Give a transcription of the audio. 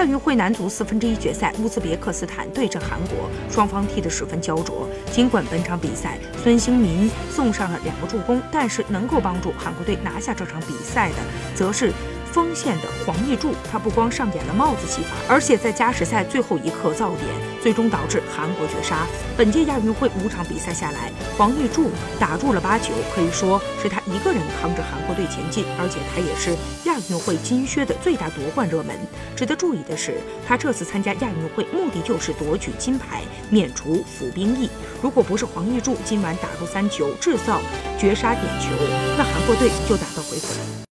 亚运会男足四分之一决赛，乌兹别克斯坦对阵韩国，双方踢得十分焦灼。尽管本场比赛孙兴民送上了两个助攻，但是能够帮助韩国队拿下这场比赛的，则是。锋线的黄义柱，他不光上演了帽子戏法，而且在加时赛最后一刻造点，最终导致韩国绝杀。本届亚运会五场比赛下来，黄义柱打入了八球，可以说是他一个人扛着韩国队前进，而且他也是亚运会金靴的最大夺冠热门。值得注意的是，他这次参加亚运会目的就是夺取金牌，免除服兵役。如果不是黄义柱今晚打入三球，制造绝杀点球，那韩国队就打道回府了。